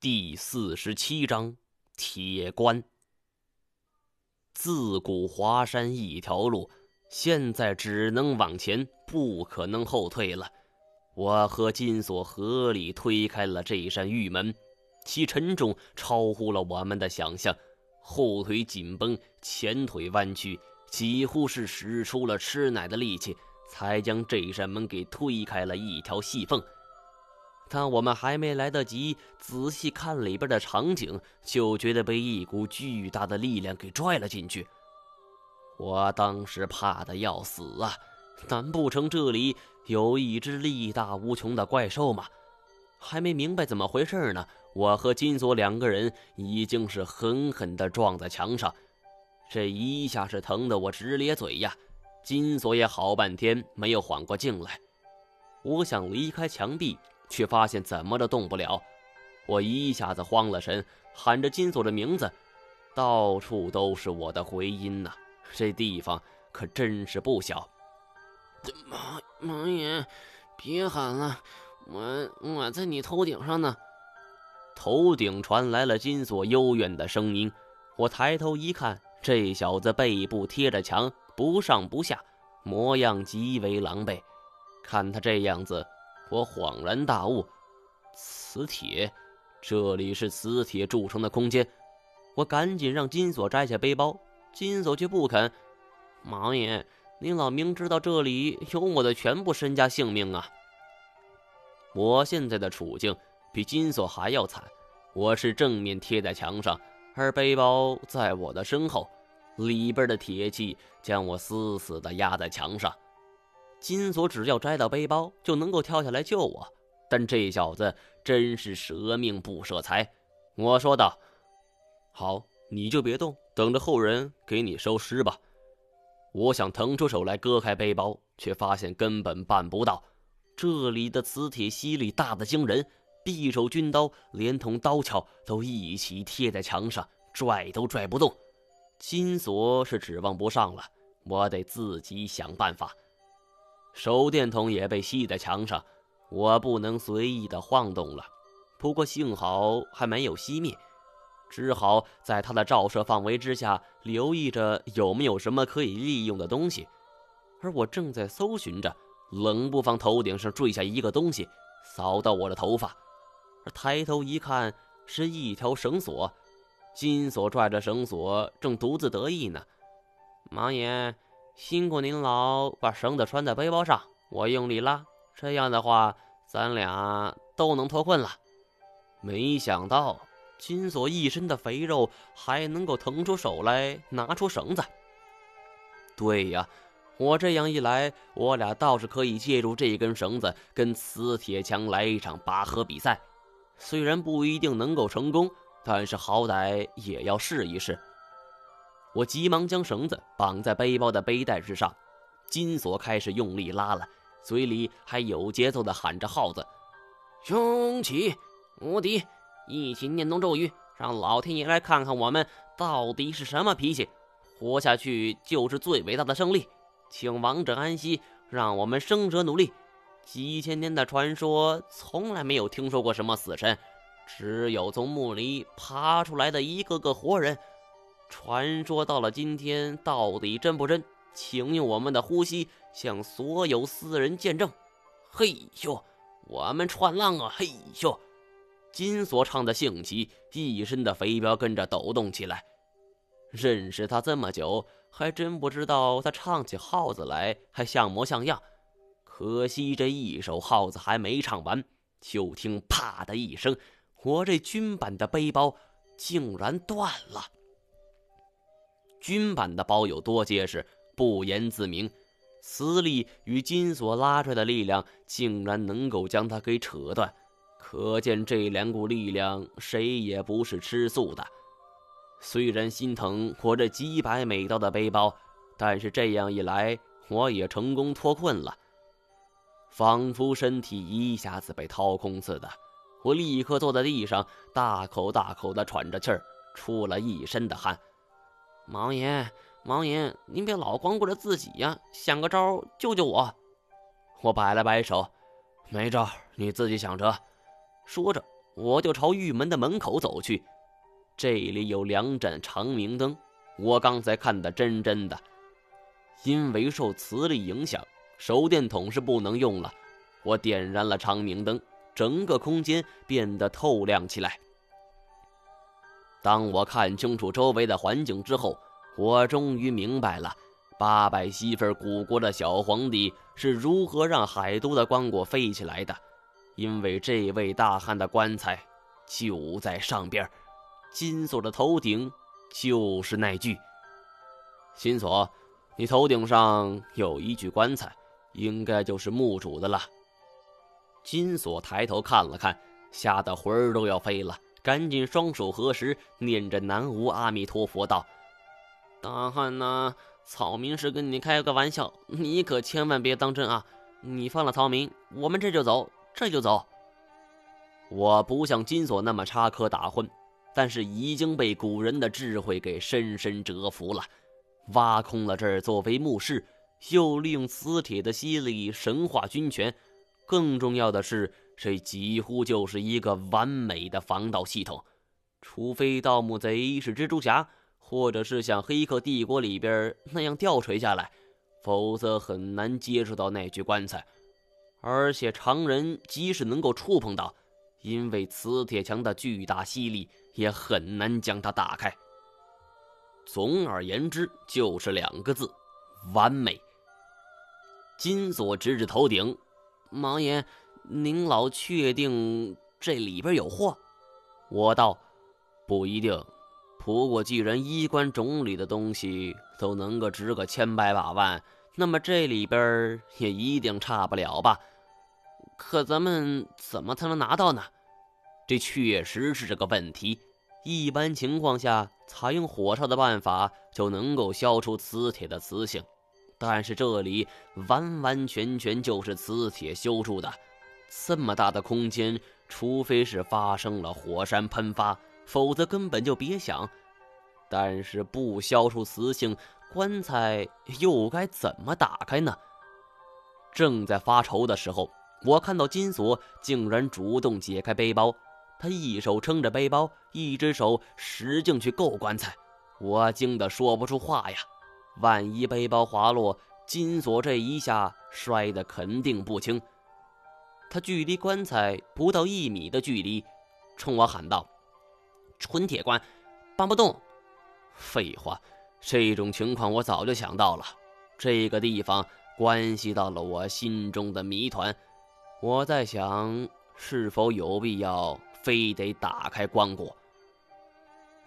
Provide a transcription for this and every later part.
第四十七章铁棺。自古华山一条路，现在只能往前，不可能后退了。我和金锁合力推开了这扇玉门，其沉重超乎了我们的想象，后腿紧绷，前腿弯曲，几乎是使出了吃奶的力气，才将这扇门给推开了一条细缝。但我们还没来得及仔细看里边的场景，就觉得被一股巨大的力量给拽了进去。我当时怕的要死啊！难不成这里有一只力大无穷的怪兽吗？还没明白怎么回事呢，我和金锁两个人已经是狠狠地撞在墙上，这一下是疼得我直咧嘴呀！金锁也好半天没有缓过劲来。我想离开墙壁。却发现怎么都动不了，我一下子慌了神，喊着金锁的名字，到处都是我的回音呐！这地方可真是不小。王王爷，别喊了，我我在你头顶上呢。头顶传来了金锁幽怨的声音。我抬头一看，这小子背部贴着墙，不上不下，模样极为狼狈。看他这样子。我恍然大悟，磁铁，这里是磁铁铸成的空间。我赶紧让金锁摘下背包，金锁却不肯。王爷，您老明知道这里有我的全部身家性命啊！我现在的处境比金锁还要惨，我是正面贴在墙上，而背包在我的身后，里边的铁器将我死死地压在墙上。金锁只要摘到背包，就能够跳下来救我。但这小子真是舍命不舍财。我说道：“好，你就别动，等着后人给你收尸吧。”我想腾出手来割开背包，却发现根本办不到。这里的磁铁吸力大得惊人，匕首、军刀连同刀鞘都一起贴在墙上，拽都拽不动。金锁是指望不上了，我得自己想办法。手电筒也被吸在墙上，我不能随意的晃动了。不过幸好还没有熄灭，只好在它的照射范围之下留意着有没有什么可以利用的东西。而我正在搜寻着，冷不防头顶上坠下一个东西，扫到我的头发。而抬头一看，是一条绳索。金锁拽着绳索，正独自得意呢。盲眼。辛苦您老把绳子穿在背包上，我用力拉，这样的话，咱俩都能脱困了。没想到金锁一身的肥肉还能够腾出手来拿出绳子。对呀，我这样一来，我俩倒是可以借助这根绳子跟磁铁墙来一场拔河比赛。虽然不一定能够成功，但是好歹也要试一试。我急忙将绳子绑在背包的背带之上，金锁开始用力拉了，嘴里还有节奏地喊着号子：“雄起无敌，一起念动咒语，让老天爷来看看我们到底是什么脾气。活下去就是最伟大的胜利，请王者安息，让我们生者努力。几千年的传说，从来没有听说过什么死神，只有从墓里爬出来的一个个活人。”传说到了今天，到底真不真？请用我们的呼吸向所有死人见证。嘿咻，我们串浪啊！嘿咻，金锁唱的兴起，一身的肥膘跟着抖动起来。认识他这么久，还真不知道他唱起号子来还像模像样。可惜这一首号子还没唱完，就听啪的一声，我这军版的背包竟然断了。军版的包有多结实，不言自明。磁力与金锁拉出来的力量，竟然能够将它给扯断，可见这两股力量谁也不是吃素的。虽然心疼我这几百美刀的背包，但是这样一来，我也成功脱困了。仿佛身体一下子被掏空似的，我立刻坐在地上，大口大口地喘着气儿，出了一身的汗。王爷，王爷，您别老光顾着自己呀，想个招救救我！我摆了摆手，没招，你自己想着。说着，我就朝玉门的门口走去。这里有两盏长明灯，我刚才看得真真的。因为受磁力影响，手电筒是不能用了。我点燃了长明灯，整个空间变得透亮起来。当我看清楚周围的环境之后，我终于明白了八百媳妇古国的小皇帝是如何让海都的棺椁飞起来的。因为这位大汉的棺材就在上边，金锁的头顶就是那具。金锁，你头顶上有一具棺材，应该就是墓主的了。金锁抬头看了看，吓得魂儿都要飞了，赶紧双手合十，念着南无阿弥陀佛道：“大汉呐，草民是跟你开个玩笑，你可千万别当真啊！你放了草民，我们这就走。”这就走。我不像金锁那么插科打诨，但是已经被古人的智慧给深深折服了。挖空了这儿作为墓室，又利用磁铁的吸力神化军权，更重要的是，这几乎就是一个完美的防盗系统。除非盗墓贼是蜘蛛侠，或者是像《黑客帝国》里边那样吊垂下来，否则很难接触到那具棺材。而且常人即使能够触碰到，因为磁铁墙的巨大吸力，也很难将它打开。总而言之，就是两个字：完美。金锁直指头顶，王爷，您老确定这里边有货？我道：不一定。不过既然衣冠冢里的东西都能够值个千百把万。那么这里边也一定差不了吧？可咱们怎么才能拿到呢？这确实是这个问题。一般情况下，采用火烧的办法就能够消除磁铁的磁性，但是这里完完全全就是磁铁修筑的。这么大的空间，除非是发生了火山喷发，否则根本就别想。但是不消除磁性。棺材又该怎么打开呢？正在发愁的时候，我看到金锁竟然主动解开背包，他一手撑着背包，一只手使劲去够棺材。我惊得说不出话呀！万一背包滑落，金锁这一下摔得肯定不轻。他距离棺材不到一米的距离，冲我喊道：“纯铁棺，搬不动。”废话。这种情况我早就想到了，这个地方关系到了我心中的谜团。我在想，是否有必要非得打开棺椁？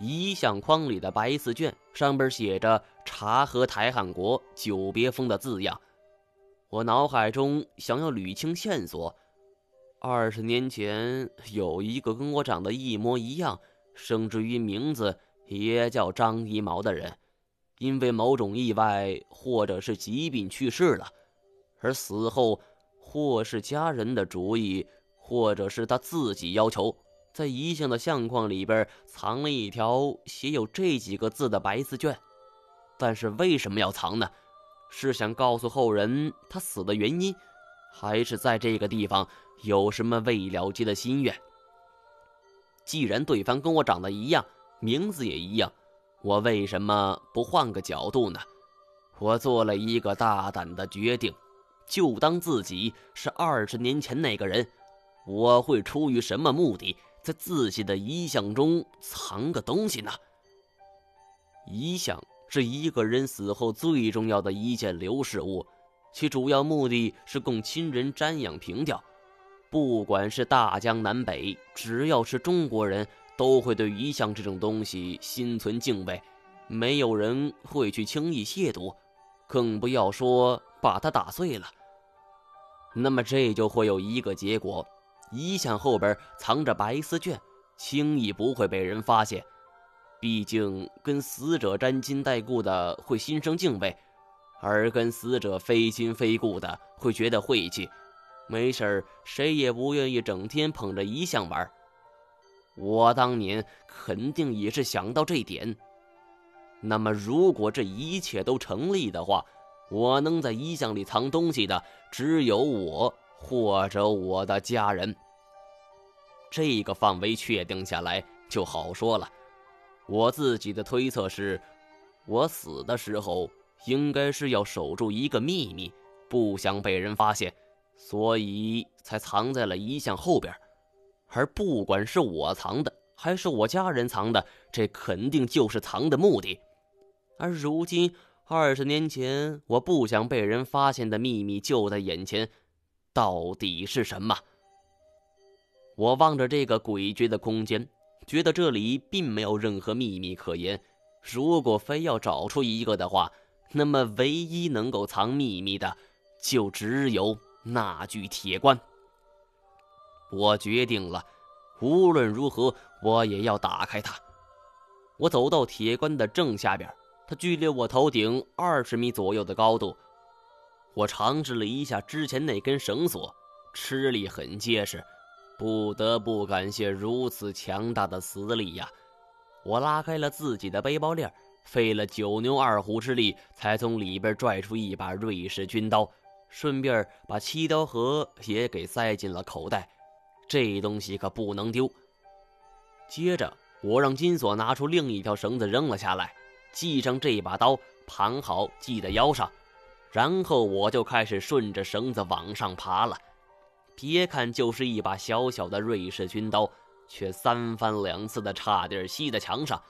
遗像框里的白字卷上边写着“察合台汉国久别风”的字样。我脑海中想要捋清线索：二十年前有一个跟我长得一模一样，甚至于名字也叫张一毛的人。因为某种意外或者是疾病去世了，而死后或是家人的主意，或者是他自己要求，在遗像的相框里边藏了一条写有这几个字的白字卷。但是为什么要藏呢？是想告诉后人他死的原因，还是在这个地方有什么未了结的心愿？既然对方跟我长得一样，名字也一样。我为什么不换个角度呢？我做了一个大胆的决定，就当自己是二十年前那个人。我会出于什么目的，在自己的遗像中藏个东西呢？遗像是一个人死后最重要的一件流逝物，其主要目的是供亲人瞻仰凭吊。不管是大江南北，只要是中国人。都会对遗像这种东西心存敬畏，没有人会去轻易亵渎，更不要说把它打碎了。那么这就会有一个结果：遗像后边藏着白丝卷，轻易不会被人发现。毕竟跟死者沾亲带故的会心生敬畏，而跟死者非亲非故的会觉得晦气。没事谁也不愿意整天捧着遗像玩。我当年肯定也是想到这点。那么，如果这一切都成立的话，我能在遗像里藏东西的只有我或者我的家人。这个范围确定下来就好说了。我自己的推测是，我死的时候应该是要守住一个秘密，不想被人发现，所以才藏在了遗像后边。而不管是我藏的，还是我家人藏的，这肯定就是藏的目的。而如今，二十年前我不想被人发现的秘密就在眼前，到底是什么？我望着这个诡谲的空间，觉得这里并没有任何秘密可言。如果非要找出一个的话，那么唯一能够藏秘密的，就只有那具铁棺。我决定了，无论如何，我也要打开它。我走到铁棺的正下边，它距离我头顶二十米左右的高度。我尝试了一下之前那根绳索，吃力很结实。不得不感谢如此强大的磁力呀！我拉开了自己的背包链，费了九牛二虎之力，才从里边拽出一把瑞士军刀，顺便把七刀盒也给塞进了口袋。这东西可不能丢。接着，我让金锁拿出另一条绳子扔了下来，系上这把刀，盘好系在腰上，然后我就开始顺着绳子往上爬了。别看就是一把小小的瑞士军刀，却三番两次的差点吸在墙上，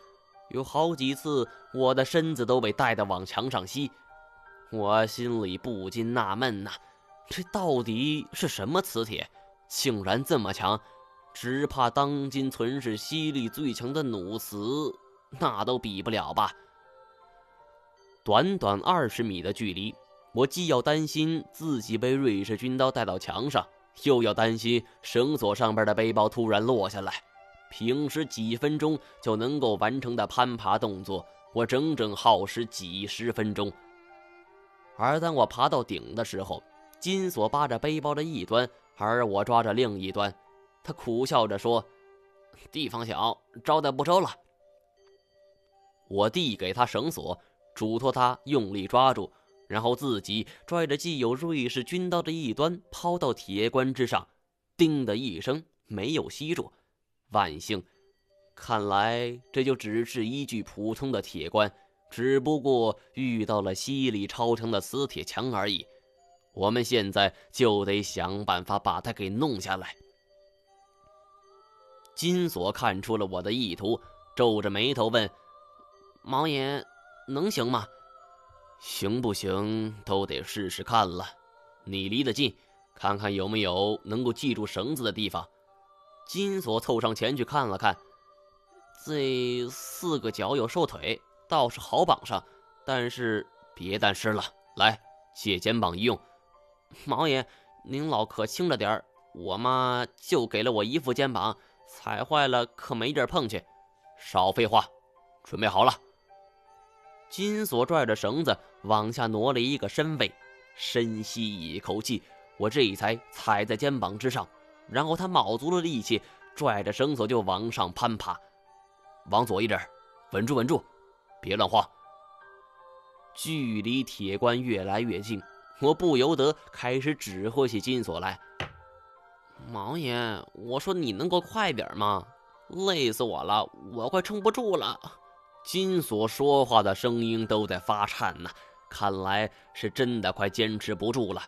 有好几次我的身子都被带的往墙上吸。我心里不禁纳闷呐，这到底是什么磁铁，竟然这么强？只怕当今存世吸力最强的弩磁，那都比不了吧？短短二十米的距离，我既要担心自己被瑞士军刀带到墙上。又要担心绳索上边的背包突然落下来，平时几分钟就能够完成的攀爬动作，我整整耗时几十分钟。而当我爬到顶的时候，金锁扒着背包的一端，而我抓着另一端。他苦笑着说：“地方小，招待不周了。”我递给他绳索，嘱托他用力抓住。然后自己拽着既有瑞士军刀的一端抛到铁棺之上，叮的一声没有吸住。万幸，看来这就只是一具普通的铁棺，只不过遇到了吸力超强的磁铁墙而已。我们现在就得想办法把它给弄下来。金锁看出了我的意图，皱着眉头问：“毛爷，能行吗？”行不行都得试试看了。你离得近，看看有没有能够系住绳子的地方。金锁凑上前去看了看，这四个脚有瘦腿，倒是好绑上。但是别但是了，来借肩膀一用。毛爷，您老可轻着点我妈就给了我一副肩膀，踩坏了可没地儿碰去。少废话，准备好了。金锁拽着绳子往下挪了一个身位，深吸一口气，我这才踩在肩膀之上，然后他卯足了力气，拽着绳索就往上攀爬。往左一点，稳住稳住，别乱晃。距离铁棺越来越近，我不由得开始指挥起金锁来。毛爷，我说你能够快点吗？累死我了，我快撑不住了。金锁说话的声音都在发颤呢，看来是真的快坚持不住了。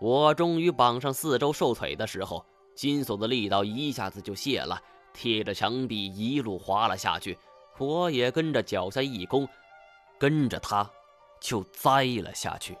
我终于绑上四周瘦腿的时候，金锁的力道一下子就泄了，贴着墙壁一路滑了下去。我也跟着脚下一弓，跟着他就栽了下去。